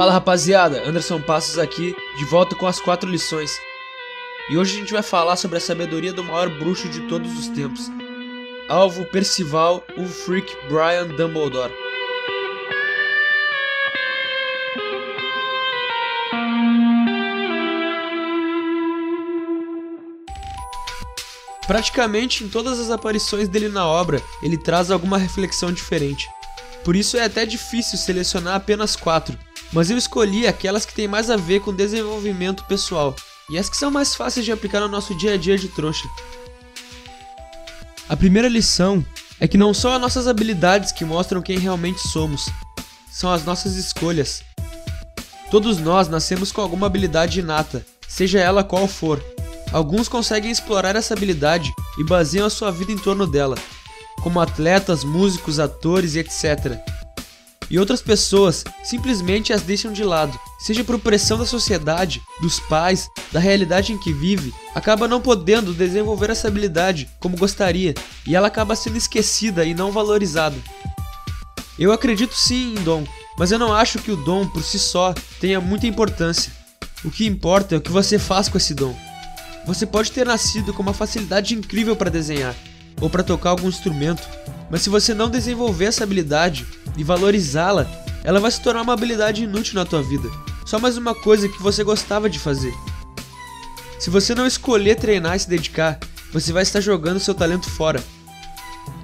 Fala rapaziada, Anderson Passos aqui, de volta com as quatro lições. E hoje a gente vai falar sobre a sabedoria do maior bruxo de todos os tempos. Alvo Percival Ulfric Brian Dumbledore. Praticamente em todas as aparições dele na obra, ele traz alguma reflexão diferente. Por isso é até difícil selecionar apenas quatro, mas eu escolhi aquelas que têm mais a ver com desenvolvimento pessoal e as que são mais fáceis de aplicar no nosso dia a dia de trouxa. A primeira lição é que não são as nossas habilidades que mostram quem realmente somos, são as nossas escolhas. Todos nós nascemos com alguma habilidade inata, seja ela qual for. Alguns conseguem explorar essa habilidade e baseiam a sua vida em torno dela, como atletas, músicos, atores e etc e outras pessoas simplesmente as deixam de lado, seja por pressão da sociedade, dos pais, da realidade em que vive, acaba não podendo desenvolver essa habilidade como gostaria e ela acaba sendo esquecida e não valorizada. Eu acredito sim em dom, mas eu não acho que o dom por si só tenha muita importância. O que importa é o que você faz com esse dom. Você pode ter nascido com uma facilidade incrível para desenhar ou para tocar algum instrumento, mas se você não desenvolver essa habilidade e valorizá-la, ela vai se tornar uma habilidade inútil na tua vida. Só mais uma coisa que você gostava de fazer. Se você não escolher treinar e se dedicar, você vai estar jogando seu talento fora.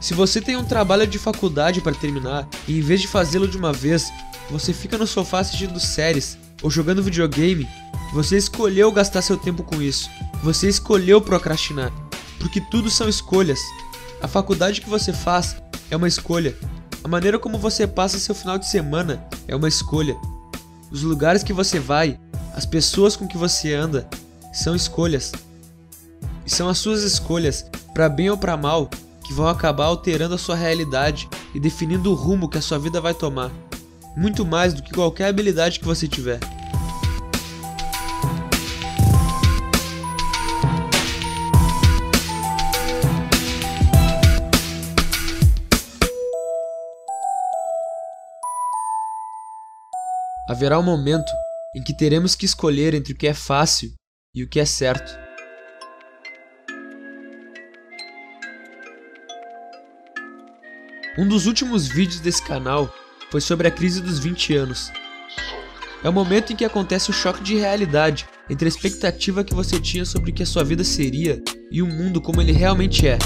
Se você tem um trabalho de faculdade para terminar e em vez de fazê-lo de uma vez, você fica no sofá assistindo séries ou jogando videogame, você escolheu gastar seu tempo com isso. Você escolheu procrastinar, porque tudo são escolhas. A faculdade que você faz é uma escolha. A maneira como você passa seu final de semana é uma escolha. Os lugares que você vai, as pessoas com que você anda, são escolhas. E são as suas escolhas, para bem ou para mal, que vão acabar alterando a sua realidade e definindo o rumo que a sua vida vai tomar. Muito mais do que qualquer habilidade que você tiver. Haverá um momento em que teremos que escolher entre o que é fácil e o que é certo. Um dos últimos vídeos desse canal foi sobre a crise dos 20 anos. É o momento em que acontece o choque de realidade entre a expectativa que você tinha sobre o que a sua vida seria e o mundo como ele realmente é.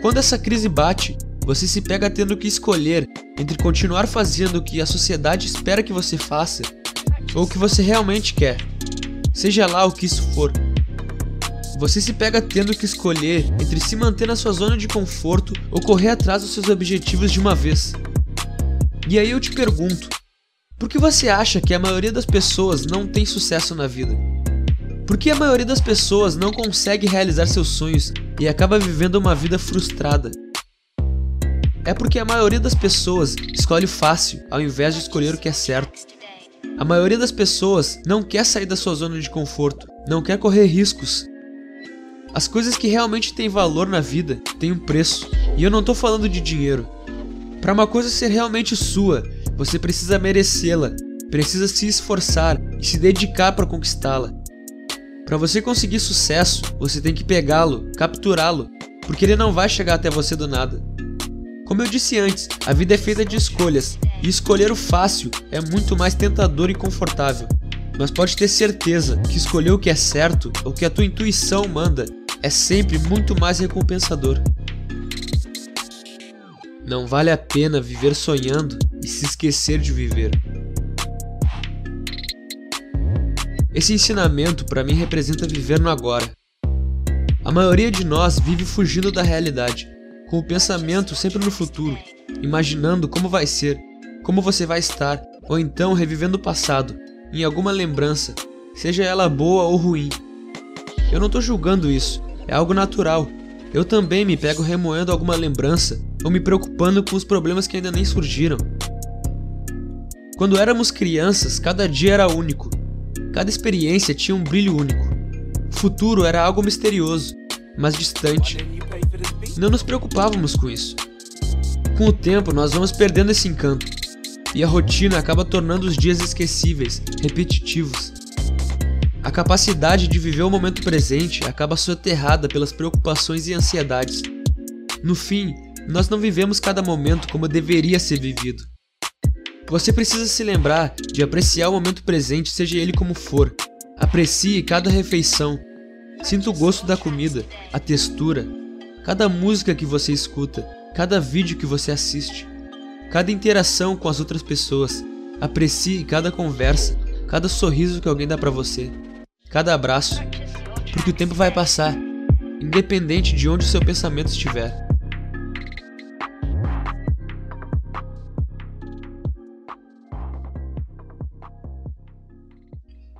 Quando essa crise bate, você se pega tendo que escolher entre continuar fazendo o que a sociedade espera que você faça ou o que você realmente quer, seja lá o que isso for. Você se pega tendo que escolher entre se manter na sua zona de conforto ou correr atrás dos seus objetivos de uma vez. E aí eu te pergunto: por que você acha que a maioria das pessoas não tem sucesso na vida? Por que a maioria das pessoas não consegue realizar seus sonhos e acaba vivendo uma vida frustrada? É porque a maioria das pessoas escolhe fácil ao invés de escolher o que é certo. A maioria das pessoas não quer sair da sua zona de conforto, não quer correr riscos. As coisas que realmente têm valor na vida têm um preço, e eu não estou falando de dinheiro. Para uma coisa ser realmente sua, você precisa merecê-la, precisa se esforçar e se dedicar para conquistá-la. Para você conseguir sucesso, você tem que pegá-lo, capturá-lo, porque ele não vai chegar até você do nada. Como eu disse antes, a vida é feita de escolhas, e escolher o fácil é muito mais tentador e confortável. Mas pode ter certeza que escolher o que é certo, ou que a tua intuição manda, é sempre muito mais recompensador. Não vale a pena viver sonhando e se esquecer de viver. Esse ensinamento para mim representa viver no agora. A maioria de nós vive fugindo da realidade, com o pensamento sempre no futuro, imaginando como vai ser, como você vai estar, ou então revivendo o passado, em alguma lembrança, seja ela boa ou ruim. Eu não tô julgando isso, é algo natural. Eu também me pego remoendo alguma lembrança ou me preocupando com os problemas que ainda nem surgiram. Quando éramos crianças, cada dia era único. Cada experiência tinha um brilho único. O futuro era algo misterioso, mas distante. Não nos preocupávamos com isso. Com o tempo, nós vamos perdendo esse encanto, e a rotina acaba tornando os dias esquecíveis, repetitivos. A capacidade de viver o momento presente acaba soterrada pelas preocupações e ansiedades. No fim, nós não vivemos cada momento como deveria ser vivido. Você precisa se lembrar de apreciar o momento presente, seja ele como for. Aprecie cada refeição. Sinta o gosto da comida, a textura, cada música que você escuta, cada vídeo que você assiste, cada interação com as outras pessoas. Aprecie cada conversa, cada sorriso que alguém dá para você, cada abraço, porque o tempo vai passar, independente de onde o seu pensamento estiver.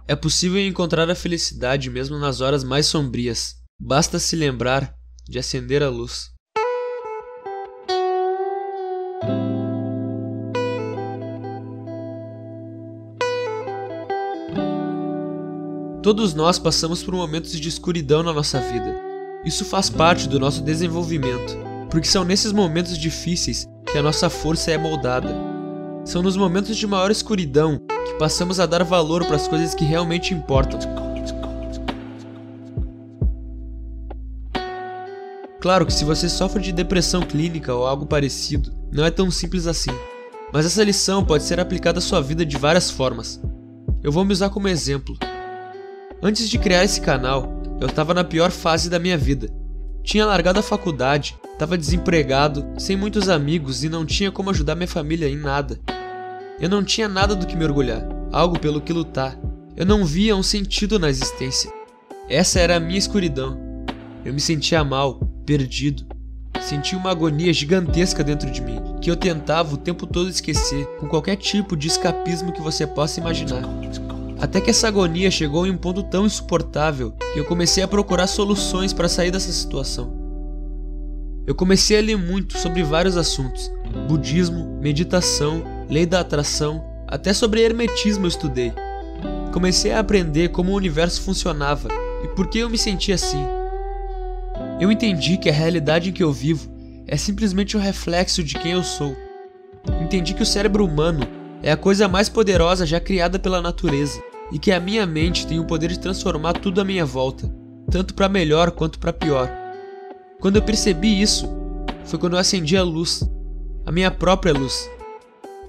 É possível encontrar a felicidade mesmo nas horas mais sombrias. Basta se lembrar de acender a luz. Todos nós passamos por momentos de escuridão na nossa vida. Isso faz parte do nosso desenvolvimento, porque são nesses momentos difíceis que a nossa força é moldada. São nos momentos de maior escuridão que passamos a dar valor para as coisas que realmente importam. Claro que se você sofre de depressão clínica ou algo parecido, não é tão simples assim. Mas essa lição pode ser aplicada à sua vida de várias formas. Eu vou me usar como exemplo. Antes de criar esse canal, eu estava na pior fase da minha vida. Tinha largado a faculdade, estava desempregado, sem muitos amigos e não tinha como ajudar minha família em nada. Eu não tinha nada do que me orgulhar, algo pelo que lutar. Eu não via um sentido na existência. Essa era a minha escuridão. Eu me sentia mal, perdido. Sentia uma agonia gigantesca dentro de mim, que eu tentava o tempo todo esquecer, com qualquer tipo de escapismo que você possa imaginar. Até que essa agonia chegou em um ponto tão insuportável que eu comecei a procurar soluções para sair dessa situação. Eu comecei a ler muito sobre vários assuntos: budismo, meditação, lei da atração, até sobre hermetismo eu estudei. Comecei a aprender como o universo funcionava e por que eu me sentia assim. Eu entendi que a realidade em que eu vivo é simplesmente o um reflexo de quem eu sou. Entendi que o cérebro humano é a coisa mais poderosa já criada pela natureza e que a minha mente tem o poder de transformar tudo à minha volta, tanto para melhor quanto para pior. Quando eu percebi isso, foi quando eu acendi a luz, a minha própria luz.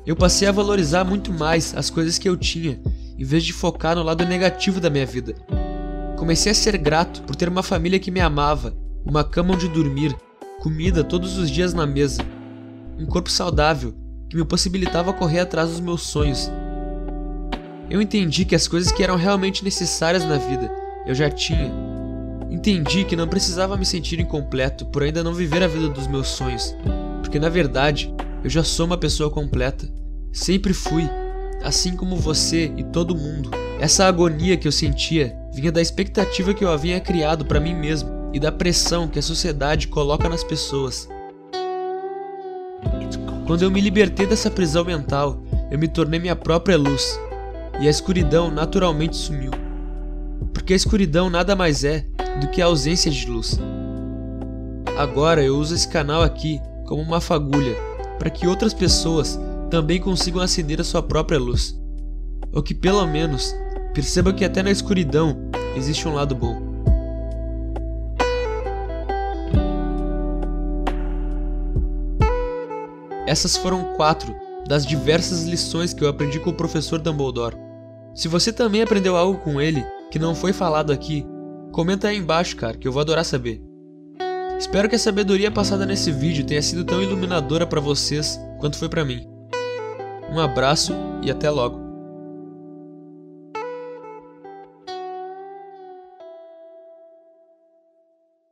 Eu passei a valorizar muito mais as coisas que eu tinha, em vez de focar no lado negativo da minha vida. Comecei a ser grato por ter uma família que me amava, uma cama onde dormir, comida todos os dias na mesa, um corpo saudável que me possibilitava correr atrás dos meus sonhos. Eu entendi que as coisas que eram realmente necessárias na vida eu já tinha. Entendi que não precisava me sentir incompleto por ainda não viver a vida dos meus sonhos, porque na verdade eu já sou uma pessoa completa. Sempre fui, assim como você e todo mundo. Essa agonia que eu sentia vinha da expectativa que eu havia criado para mim mesmo e da pressão que a sociedade coloca nas pessoas. Quando eu me libertei dessa prisão mental, eu me tornei minha própria luz e a escuridão naturalmente sumiu. Porque a escuridão nada mais é do que a ausência de luz. Agora eu uso esse canal aqui como uma fagulha para que outras pessoas também consigam acender a sua própria luz. Ou que pelo menos percebam que até na escuridão existe um lado bom. Essas foram quatro das diversas lições que eu aprendi com o professor Dumbledore. Se você também aprendeu algo com ele que não foi falado aqui, comenta aí embaixo, cara, que eu vou adorar saber. Espero que a sabedoria passada nesse vídeo tenha sido tão iluminadora para vocês quanto foi para mim. Um abraço e até logo.